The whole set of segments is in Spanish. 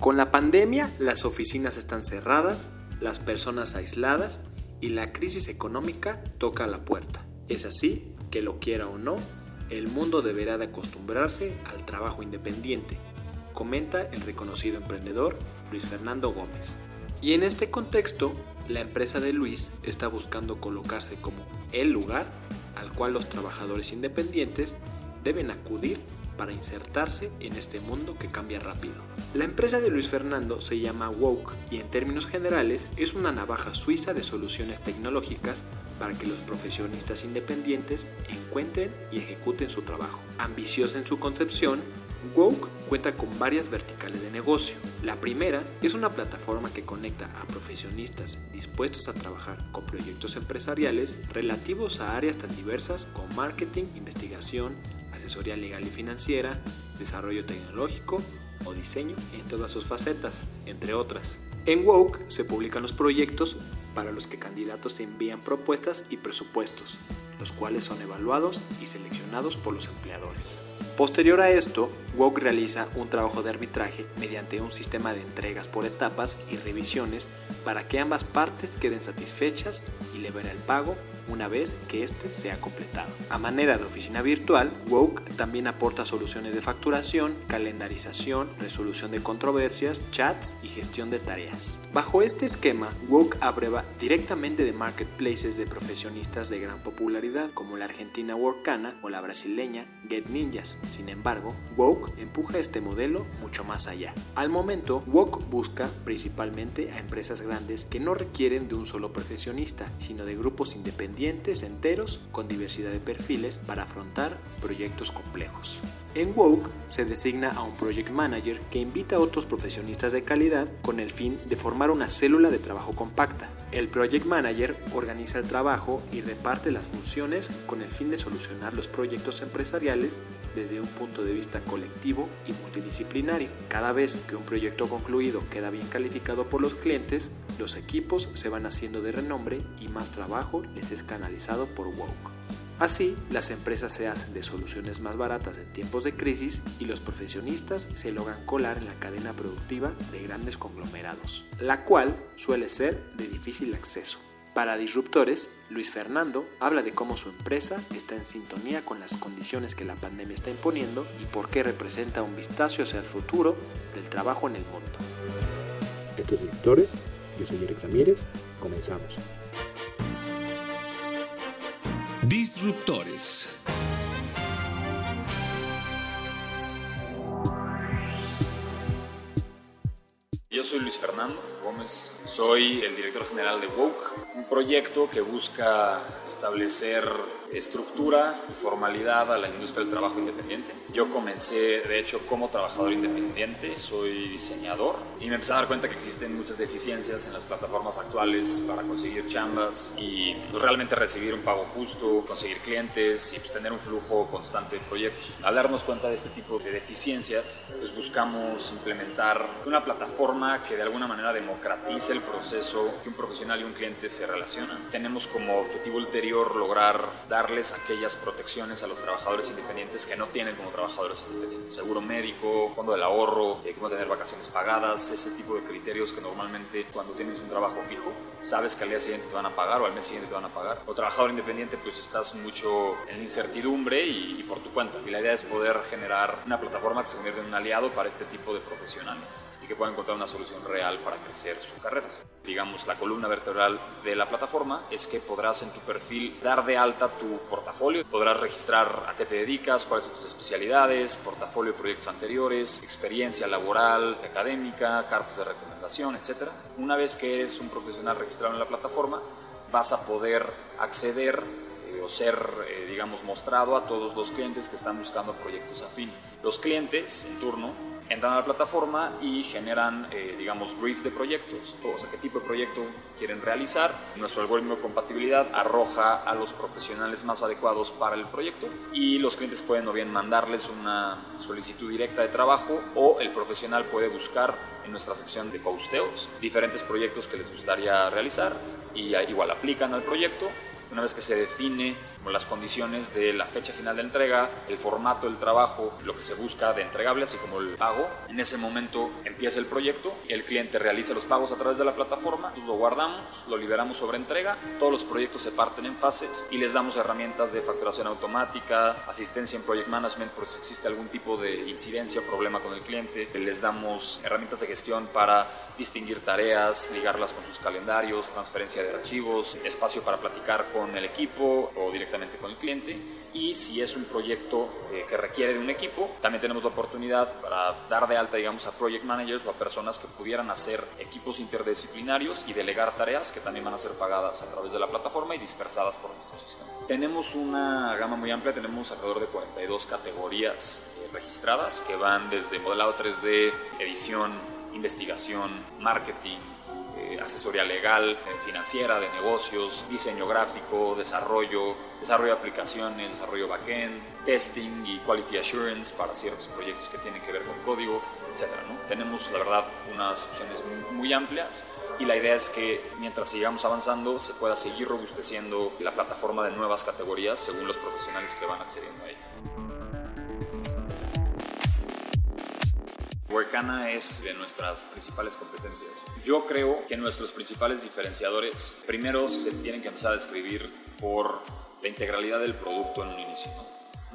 Con la pandemia, las oficinas están cerradas, las personas aisladas y la crisis económica toca a la puerta. Es así que lo quiera o no, el mundo deberá de acostumbrarse al trabajo independiente, comenta el reconocido emprendedor Luis Fernando Gómez. Y en este contexto, la empresa de Luis está buscando colocarse como el lugar al cual los trabajadores independientes deben acudir para insertarse en este mundo que cambia rápido. La empresa de Luis Fernando se llama Woke y en términos generales es una navaja suiza de soluciones tecnológicas para que los profesionistas independientes encuentren y ejecuten su trabajo. Ambiciosa en su concepción, Woke cuenta con varias verticales de negocio. La primera es una plataforma que conecta a profesionistas dispuestos a trabajar con proyectos empresariales relativos a áreas tan diversas como marketing, investigación, asesoría legal y financiera, desarrollo tecnológico o diseño en todas sus facetas, entre otras. En Woke se publican los proyectos para los que candidatos envían propuestas y presupuestos, los cuales son evaluados y seleccionados por los empleadores. Posterior a esto, Woke realiza un trabajo de arbitraje mediante un sistema de entregas por etapas y revisiones para que ambas partes queden satisfechas y libera el pago una vez que éste sea completado. A manera de oficina virtual, Woke también aporta soluciones de facturación, calendarización, resolución de controversias, chats y gestión de tareas. Bajo este esquema, Woke abreva directamente de marketplaces de profesionistas de gran popularidad como la argentina Workana o la brasileña Get Ninjas. Sin embargo, Woke empuja este modelo mucho más allá. Al momento, Woke busca principalmente a empresas grandes que no requieren de un solo profesionista, sino de grupos independientes enteros con diversidad de perfiles para afrontar proyectos complejos. En Woke se designa a un project manager que invita a otros profesionistas de calidad con el fin de formar una célula de trabajo compacta. El project manager organiza el trabajo y reparte las funciones con el fin de solucionar los proyectos empresariales desde un punto de vista colectivo y multidisciplinario. Cada vez que un proyecto concluido queda bien calificado por los clientes, los equipos se van haciendo de renombre y más trabajo les es canalizado por Woke. Así, las empresas se hacen de soluciones más baratas en tiempos de crisis y los profesionistas se logran colar en la cadena productiva de grandes conglomerados, la cual suele ser de difícil acceso. Para Disruptores, Luis Fernando habla de cómo su empresa está en sintonía con las condiciones que la pandemia está imponiendo y por qué representa un vistazo hacia el futuro del trabajo en el mundo. Estos Disruptores, yo soy Eric Ramírez, comenzamos. Disruptores. Yo soy Luis Fernando Gómez, soy el director general de Woke, un proyecto que busca establecer estructura y formalidad a la industria del trabajo independiente. Yo comencé, de hecho, como trabajador independiente, soy diseñador y me empecé a dar cuenta que existen muchas deficiencias en las plataformas actuales para conseguir chambas y pues, realmente recibir un pago justo, conseguir clientes y pues, tener un flujo constante de proyectos. Al darnos cuenta de este tipo de deficiencias, pues buscamos implementar una plataforma que de alguna manera democratice el proceso que un profesional y un cliente se relacionan. Tenemos como objetivo ulterior lograr darles aquellas protecciones a los trabajadores independientes que no tienen como trabajadores independientes. Seguro médico, fondo del ahorro, eh, cómo tener vacaciones pagadas, ese tipo de criterios que normalmente cuando tienes un trabajo fijo, sabes que al día siguiente te van a pagar o al mes siguiente te van a pagar. O trabajador independiente, pues estás mucho en la incertidumbre y, y por tu cuenta. Y la idea es poder generar una plataforma que se convierta en un aliado para este tipo de profesionales y que puedan encontrar una solución real para crecer sus carreras. Digamos, la columna vertebral de la plataforma es que podrás en tu perfil dar de alta tu portafolio, podrás registrar a qué te dedicas, cuáles son tus especialidades, portafolio de proyectos anteriores, experiencia laboral, académica, cartas de recomendación, etc. Una vez que eres un profesional registrado en la plataforma, vas a poder acceder eh, o ser, eh, digamos, digamos, mostrado a todos los clientes que están buscando proyectos afines. Los clientes, en turno, entran a la plataforma y generan, eh, digamos, briefs de proyectos, o sea, qué tipo de proyecto quieren realizar. Nuestro algoritmo de compatibilidad arroja a los profesionales más adecuados para el proyecto y los clientes pueden o bien mandarles una solicitud directa de trabajo o el profesional puede buscar en nuestra sección de posteos diferentes proyectos que les gustaría realizar y igual aplican al proyecto. Una vez que se define las condiciones de la fecha final de entrega, el formato del trabajo, lo que se busca de entregable, así como el pago. En ese momento empieza el proyecto, el cliente realiza los pagos a través de la plataforma, lo guardamos, lo liberamos sobre entrega, todos los proyectos se parten en fases y les damos herramientas de facturación automática, asistencia en project management por si existe algún tipo de incidencia o problema con el cliente, les damos herramientas de gestión para distinguir tareas, ligarlas con sus calendarios, transferencia de archivos, espacio para platicar con el equipo o directamente con el cliente y si es un proyecto eh, que requiere de un equipo, también tenemos la oportunidad para dar de alta, digamos, a project managers o a personas que pudieran hacer equipos interdisciplinarios y delegar tareas que también van a ser pagadas a través de la plataforma y dispersadas por nuestro sistema. Tenemos una gama muy amplia, tenemos alrededor de 42 categorías eh, registradas que van desde modelado 3D, edición, investigación, marketing, asesoría legal, eh, financiera, de negocios, diseño gráfico, desarrollo, desarrollo de aplicaciones, desarrollo backend, testing y quality assurance para ciertos proyectos que tienen que ver con código, etc. Tenemos, la verdad, unas opciones muy amplias y la idea es que mientras sigamos avanzando se pueda seguir robusteciendo la plataforma de nuevas categorías según los profesionales que van accediendo a ella. Workana es de nuestras principales competencias. Yo creo que nuestros principales diferenciadores, primero se tienen que empezar a describir por la integralidad del producto en un inicio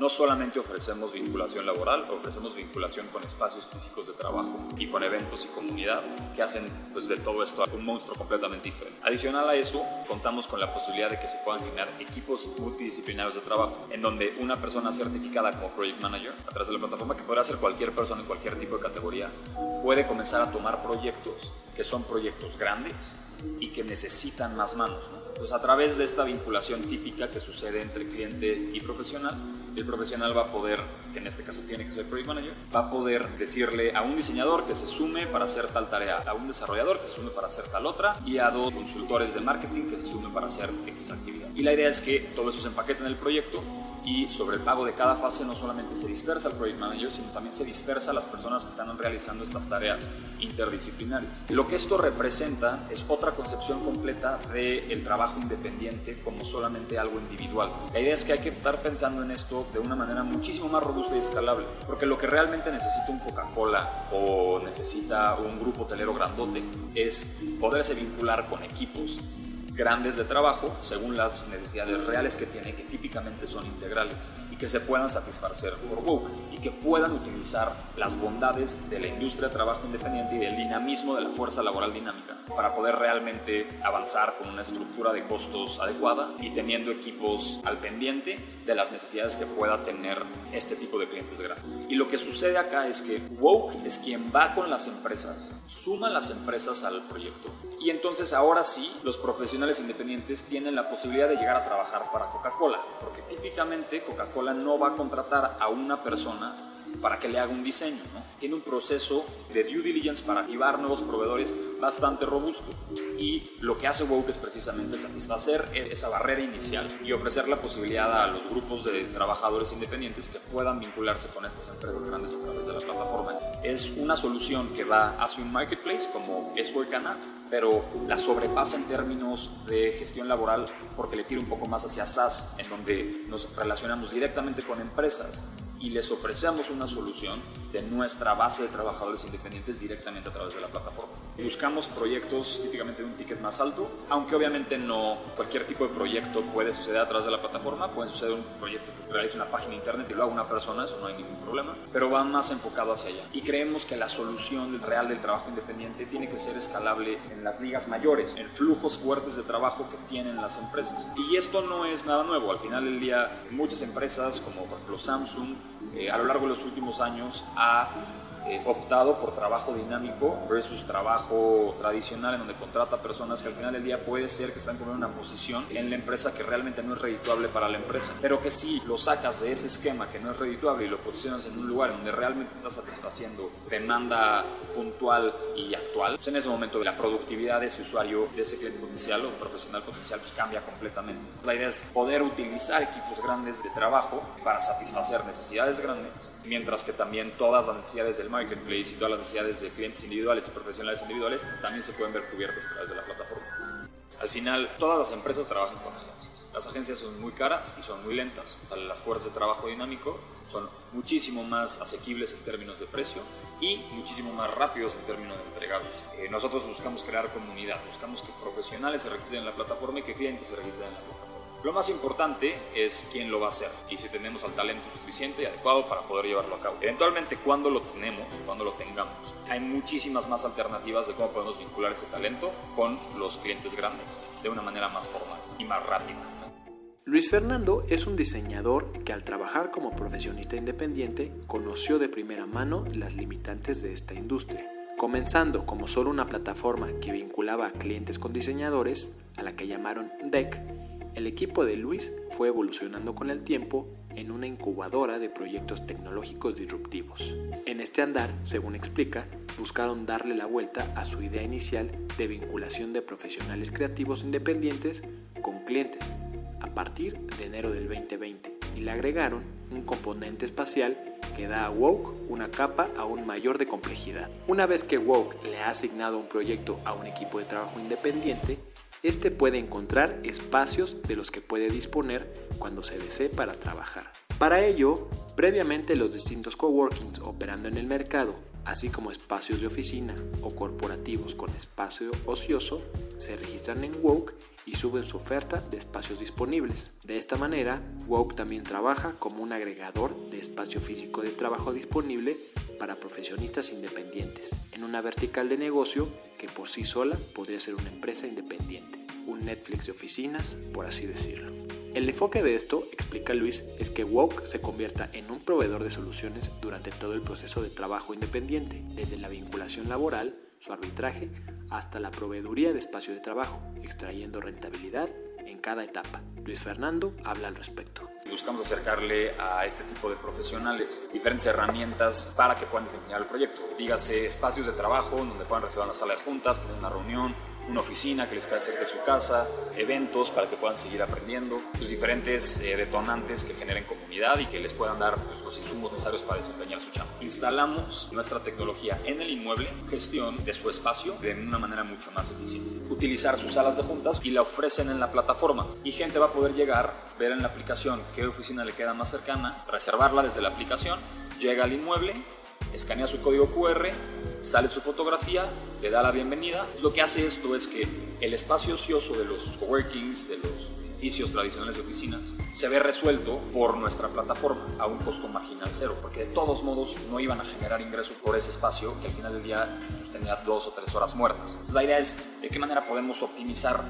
solamente ofrecemos vinculación laboral, ofrecemos vinculación con espacios físicos de trabajo y con eventos y comunidad que hacen pues, de todo esto un monstruo completamente diferente. Adicional a eso, contamos con la posibilidad de que se puedan generar equipos multidisciplinarios de trabajo, en donde una persona certificada como Project Manager, a través de la plataforma, que podrá ser cualquier persona en cualquier tipo de categoría, puede comenzar a tomar proyectos que son proyectos grandes y que necesitan más manos. Pues a través de esta vinculación típica que sucede entre cliente y profesional, el profesional va a poder, en este caso tiene que ser Project Manager, va a poder decirle a un diseñador que se sume para hacer tal tarea, a un desarrollador que se sume para hacer tal otra y a dos consultores de marketing que se sumen para hacer X actividad. Y la idea es que todo eso se empaquete en el proyecto y sobre el pago de cada fase no solamente se dispersa el project manager, sino también se dispersa a las personas que están realizando estas tareas interdisciplinarias. Lo que esto representa es otra concepción completa del trabajo independiente como solamente algo individual. La idea es que hay que estar pensando en esto de una manera muchísimo más robusta y escalable, porque lo que realmente necesita un Coca-Cola o necesita un grupo hotelero grandote es poderse vincular con equipos grandes de trabajo según las necesidades reales que tiene, que típicamente son integrales y que se puedan satisfacer por Woke y que puedan utilizar las bondades de la industria de trabajo independiente y del dinamismo de la fuerza laboral dinámica para poder realmente avanzar con una estructura de costos adecuada y teniendo equipos al pendiente de las necesidades que pueda tener este tipo de clientes grandes. Y lo que sucede acá es que Woke es quien va con las empresas, suma las empresas al proyecto y entonces ahora sí, los profesionales independientes tienen la posibilidad de llegar a trabajar para Coca-Cola, porque típicamente Coca-Cola no va a contratar a una persona para que le haga un diseño. Tiene un proceso de due diligence para activar nuevos proveedores bastante robusto. Y lo que hace Woke es precisamente satisfacer e-, esa barrera inicial y ofrecer la posibilidad a los grupos de trabajadores independientes que puedan vincularse con estas empresas grandes a través de la plataforma. Es una solución que va hacia un marketplace como es Workana, pero la sobrepasa en términos de gestión laboral porque le tira un poco más hacia SaaS, en donde nos relacionamos directamente con empresas y les ofrecemos una solución de nuestra base de trabajadores independientes directamente a través de la plataforma. Buscamos proyectos típicamente de un ticket más alto, aunque obviamente no cualquier tipo de proyecto puede suceder a través de la plataforma, puede suceder un proyecto que realice una página de internet y lo haga una persona, eso no hay ningún problema, pero va más enfocado hacia allá. Y creemos que la solución real del trabajo independiente tiene que ser escalable en las ligas mayores, en flujos fuertes de trabajo que tienen las empresas. Y esto no es nada nuevo, al final del día muchas empresas como por ejemplo Samsung, eh, a lo largo de los últimos años ha eh, optado por trabajo dinámico versus trabajo tradicional en donde contrata personas que al final del día puede ser que están con una posición en la empresa que realmente no es redituable para la empresa, pero que si lo sacas de ese esquema que no es redituable y lo posicionas en un lugar donde realmente estás satisfaciendo demanda puntual y actual, pues en ese momento la productividad de ese usuario, de ese cliente potencial o profesional potencial, pues cambia completamente. La idea es poder utilizar equipos grandes de trabajo para satisfacer necesidades grandes, mientras que también todas las necesidades del marketplace y todas las necesidades de clientes individuales y profesionales individuales también se pueden ver cubiertas a través de la plataforma. Al final, todas las empresas trabajan con agencias. Las agencias son muy caras y son muy lentas. Las fuerzas de trabajo dinámico son muchísimo más asequibles en términos de precio y muchísimo más rápidos en términos de entregables. Eh, nosotros buscamos crear comunidad, buscamos que profesionales se registren en la plataforma y que clientes se registren en la plataforma. Lo más importante es quién lo va a hacer y si tenemos al talento suficiente y adecuado para poder llevarlo a cabo. Eventualmente, cuando lo tenemos, cuando lo tengamos, hay muchísimas más alternativas de cómo podemos vincular ese talento con los clientes grandes de una manera más formal y más rápida. Luis Fernando es un diseñador que al trabajar como profesionista independiente conoció de primera mano las limitantes de esta industria. Comenzando como solo una plataforma que vinculaba a clientes con diseñadores, a la que llamaron DEC, el equipo de Luis fue evolucionando con el tiempo en una incubadora de proyectos tecnológicos disruptivos. En este andar, según explica, buscaron darle la vuelta a su idea inicial de vinculación de profesionales creativos independientes con clientes a partir de enero del 2020 y le agregaron un componente espacial que da a Woke una capa aún mayor de complejidad. Una vez que Woke le ha asignado un proyecto a un equipo de trabajo independiente, este puede encontrar espacios de los que puede disponer cuando se desee para trabajar. Para ello, previamente los distintos coworkings operando en el mercado, así como espacios de oficina o corporativos con espacio ocioso, se registran en Woke y suben su oferta de espacios disponibles. De esta manera, Woke también trabaja como un agregador de espacio físico de trabajo disponible para profesionistas independientes, en una vertical de negocio que por sí sola podría ser una empresa independiente, un Netflix de oficinas, por así decirlo. El enfoque de esto, explica Luis, es que Woke se convierta en un proveedor de soluciones durante todo el proceso de trabajo independiente, desde la vinculación laboral, su arbitraje, hasta la proveeduría de espacio de trabajo, extrayendo rentabilidad en cada etapa. Luis Fernando habla al respecto. Buscamos acercarle a este tipo de profesionales diferentes herramientas para que puedan desempeñar el proyecto. Dígase espacios de trabajo donde puedan reservar la sala de juntas, tener una reunión, una oficina que les quede cerca de su casa, eventos para que puedan seguir aprendiendo, los diferentes eh, detonantes que generen comunidad y que les puedan dar pues, los insumos necesarios para desempeñar su chamba. Instalamos nuestra tecnología en el inmueble, gestión de su espacio de una manera mucho más eficiente. Utilizar sus salas de juntas y la ofrecen en la plataforma y gente va a poder llegar, ver en la aplicación qué oficina le queda más cercana, reservarla desde la aplicación, llega al inmueble, escanea su código QR, sale su fotografía, le da la bienvenida. Lo que hace esto es que el espacio ocioso de los coworkings, de los edificios tradicionales de oficinas, se ve resuelto por nuestra plataforma a un costo marginal cero, porque de todos modos no iban a generar ingresos por ese espacio que al final del día pues, tenía dos o tres horas muertas. Entonces, la idea es de qué manera podemos optimizar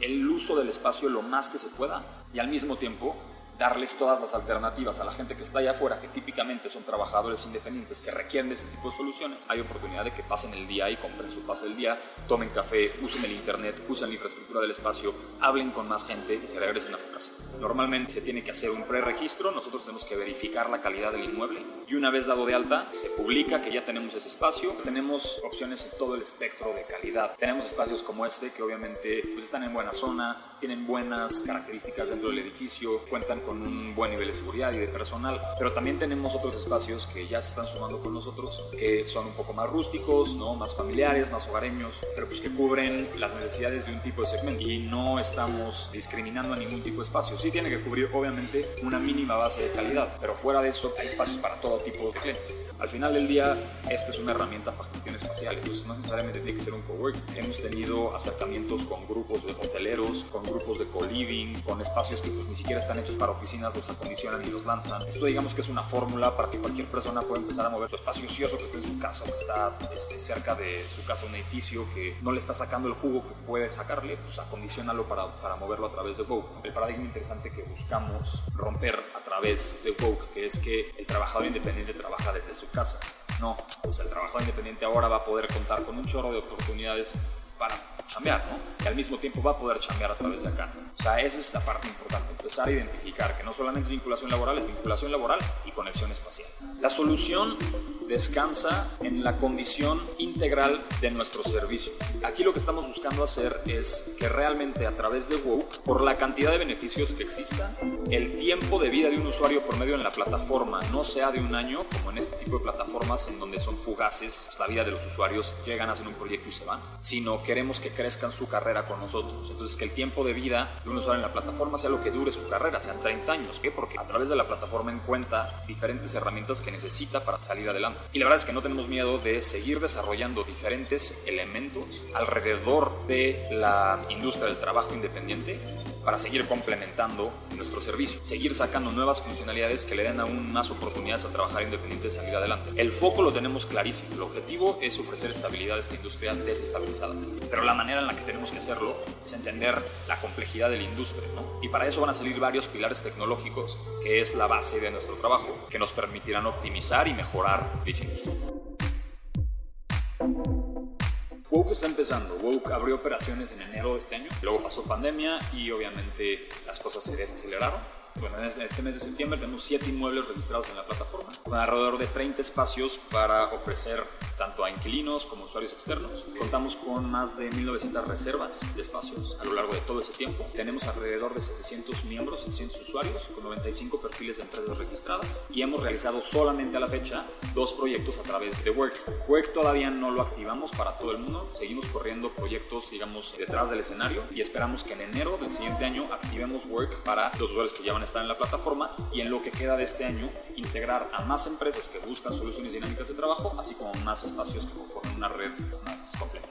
el uso del espacio lo más que se pueda y al mismo tiempo darles todas las alternativas a la gente que está allá afuera, que típicamente son trabajadores independientes que requieren de este tipo de soluciones, hay oportunidad de que pasen el día y compren su pase del día, tomen café, usen el internet, usen la infraestructura del espacio, hablen con más gente y se regresen a su casa. Normalmente se tiene que hacer un preregistro, nosotros tenemos que verificar la calidad del inmueble y una vez dado de alta se publica que ya tenemos ese espacio, tenemos opciones en todo el espectro de calidad. Tenemos espacios como este que obviamente pues, están en buena zona, tienen buenas características dentro del edificio, cuentan con con un buen nivel de seguridad y de personal, pero también tenemos otros espacios que ya se están sumando con nosotros, que son un poco más rústicos, ¿no? más familiares, más hogareños, pero pues que cubren las necesidades de un tipo de segmento y no estamos discriminando a ningún tipo de espacio. Sí tiene que cubrir obviamente una mínima base de calidad, pero fuera de eso hay espacios para todo tipo de clientes. Al final del día, esta es una herramienta para gestión espacial, entonces no necesariamente tiene que ser un cowork. Hemos tenido acercamientos con grupos de hoteleros, con grupos de co-living, con espacios que pues ni siquiera están hechos para oficinas los acondicionan y los lanzan. Esto digamos que es una fórmula para que cualquier persona pueda empezar a mover su espacio ocioso que está en su casa o que está este, cerca de su casa, un edificio que no le está sacando el jugo que puede sacarle, pues acondicionalo para, para moverlo a través de Vogue. El paradigma interesante que buscamos romper a través de Vogue, que es que el trabajador independiente trabaja desde su casa No, pues el trabajador independiente ahora va a poder contar con un chorro de oportunidades para chambear, ¿no? Y al mismo tiempo va a poder chambear a través de acá. O sea, esa es la parte importante, empezar a identificar que no solamente es vinculación laboral, es vinculación laboral y conexión espacial. La solución descansa en la condición integral de nuestro servicio. Aquí lo que estamos buscando hacer es que realmente a través de Woke, por la cantidad de beneficios que existan, el tiempo de vida de un usuario por medio en la plataforma no sea de un año, como en este tipo de plataformas en donde son fugaces, pues la vida de los usuarios llegan, a hacer un proyecto y se van, sino queremos que crezcan su carrera con nosotros. Entonces, que el tiempo de vida de un usuario en la plataforma sea lo que dure su carrera, sean 30 años. ¿Qué? Porque a través de la plataforma encuentra diferentes herramientas que necesita para salir adelante. Y la verdad es que no tenemos miedo de seguir desarrollando diferentes elementos alrededor de la industria del trabajo independiente para seguir complementando nuestro servicio, seguir sacando nuevas funcionalidades que le den aún más oportunidades a trabajar independiente y salir adelante. El foco lo tenemos clarísimo, el objetivo es ofrecer estabilidad a esta industria desestabilizada, pero la manera en la que tenemos que hacerlo es entender la complejidad de la industria, ¿no? Y para eso van a salir varios pilares tecnológicos, que es la base de nuestro trabajo, que nos permitirán optimizar y mejorar dicha industria. Woke está empezando. Woke abrió operaciones en enero de este año. Luego pasó pandemia y obviamente las cosas se desaceleraron. Bueno, en este mes de septiembre tenemos 7 inmuebles registrados en la plataforma, con alrededor de 30 espacios para ofrecer tanto a inquilinos como usuarios externos. Contamos con más de 1.900 reservas de espacios a lo largo de todo ese tiempo. Tenemos alrededor de 700 miembros, 700 usuarios, con 95 perfiles de empresas registradas y hemos realizado solamente a la fecha dos proyectos a través de Work. Work todavía no lo activamos para todo el mundo, seguimos corriendo proyectos, digamos, detrás del escenario y esperamos que en enero del siguiente año activemos Work para los usuarios que ya van a estar en la plataforma y en lo que queda de este año integrar a más empresas que buscan soluciones dinámicas de trabajo, así como más espacios que conformen una red más completa.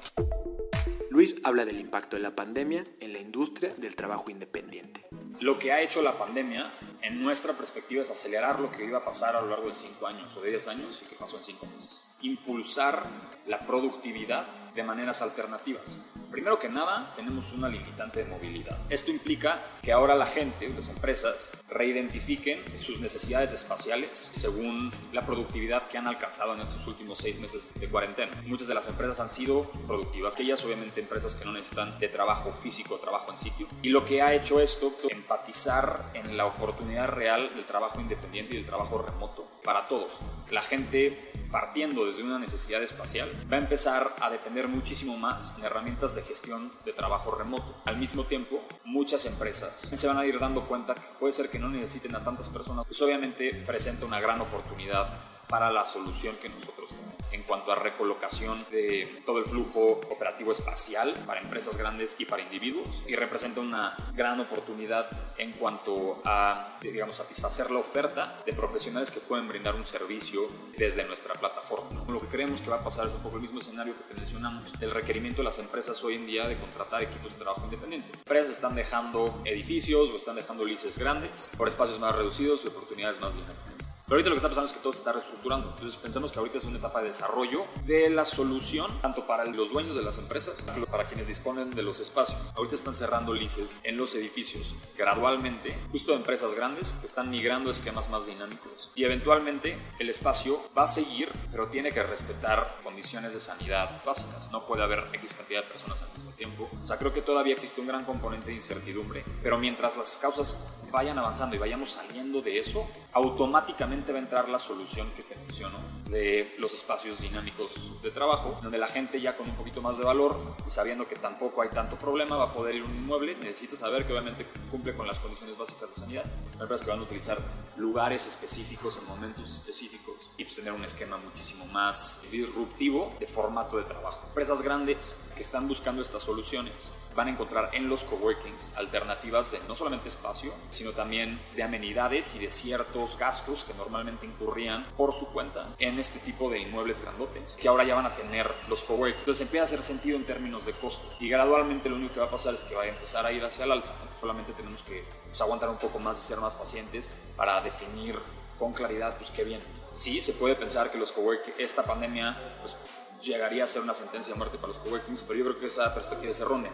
Luis habla del impacto de la pandemia en la industria del trabajo independiente. Lo que ha hecho la pandemia, en nuestra perspectiva, es acelerar lo que iba a pasar a lo largo de 5 años o de 10 años y que pasó en 5 meses. Impulsar la productividad de maneras alternativas. Primero que nada, tenemos una limitante de movilidad. Esto implica que ahora la gente, las empresas, reidentifiquen sus necesidades espaciales según la productividad que han alcanzado en estos últimos seis meses de cuarentena. Muchas de las empresas han sido productivas, aquellas obviamente empresas que no necesitan de trabajo físico, trabajo en sitio. Y lo que ha hecho esto, enfatizar en la oportunidad real del trabajo independiente y del trabajo remoto para todos. La gente partiendo desde una necesidad espacial, va a empezar a depender muchísimo más en herramientas de gestión de trabajo remoto. Al mismo tiempo, muchas empresas se van a ir dando cuenta que puede ser que no necesiten a tantas personas, pues obviamente presenta una gran oportunidad para la solución que nosotros tenemos en cuanto a recolocación de todo el flujo operativo espacial para empresas grandes y para individuos y representa una gran oportunidad en cuanto a, digamos, satisfacer la oferta de profesionales que pueden brindar un servicio desde nuestra plataforma. Lo que creemos que va a pasar es un poco el mismo escenario que te mencionamos, el requerimiento de las empresas hoy en día de contratar equipos de trabajo independiente. Empresas están dejando edificios o están dejando lices grandes por espacios más reducidos y oportunidades más dinámicas. Pero ahorita lo que está pasando es que todo se está reestructurando. Entonces pensamos que ahorita es una etapa de desarrollo de la solución, tanto para los dueños de las empresas, como para quienes disponen de los espacios. Ahorita están cerrando lices en los edificios gradualmente, justo de empresas grandes que están migrando a esquemas más dinámicos. Y eventualmente el espacio va a seguir, pero tiene que respetar condiciones de sanidad básicas. No puede haber X cantidad de personas al mismo tiempo. O sea, creo que todavía existe un gran componente de incertidumbre, pero mientras las causas vayan avanzando y vayamos saliendo de eso, automáticamente va a entrar la solución que te menciono de los espacios dinámicos de trabajo, donde la gente ya con un poquito más de valor y sabiendo que tampoco hay tanto problema va a poder ir a un inmueble, necesita saber que obviamente cumple con las condiciones básicas de sanidad. Hay empresas que van a utilizar lugares específicos en momentos específicos y pues tener un esquema muchísimo más disruptivo de formato de trabajo. Empresas grandes que están buscando estas soluciones van a encontrar en los coworkings alternativas de no solamente espacio, sino también de amenidades y de ciertos gastos que normalmente incurrían por su cuenta en este tipo de inmuebles grandotes, que ahora ya van a tener los coworkings. Entonces empieza a hacer sentido en términos de costo y gradualmente lo único que va a pasar es que va a empezar a ir hacia el alza. Solamente tenemos que pues, aguantar un poco más y ser más pacientes para definir con claridad pues qué viene. Sí, se puede pensar que los coworkings, esta pandemia, pues llegaría a ser una sentencia de muerte para los coworkings, pero yo creo que esa perspectiva es errónea,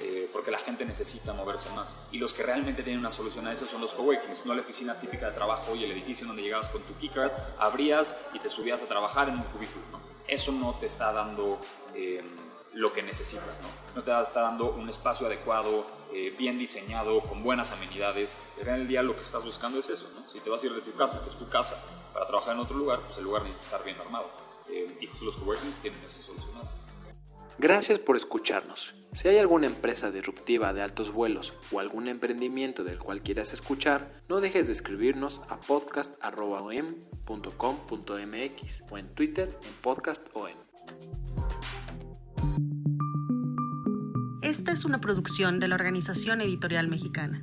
eh, porque la gente necesita moverse más. Y los que realmente tienen una solución a eso son los coworkings, no la oficina típica de trabajo y el edificio donde llegabas con tu keycard, abrías y te subías a trabajar en un cubículo. Eso no te está dando eh, lo que necesitas, ¿no? no te está dando un espacio adecuado, eh, bien diseñado, con buenas amenidades. Final del día lo que estás buscando es eso, ¿no? Si te vas a ir de tu casa, que es tu casa, para trabajar en otro lugar, pues el lugar necesita estar bien armado. Eh, y los coworkings tienen eso solucionado. Gracias por escucharnos. Si hay alguna empresa disruptiva de altos vuelos o algún emprendimiento del cual quieras escuchar, no dejes de escribirnos a podcast.om.com.mx o en Twitter en podcastom. Esta es una producción de la Organización Editorial Mexicana.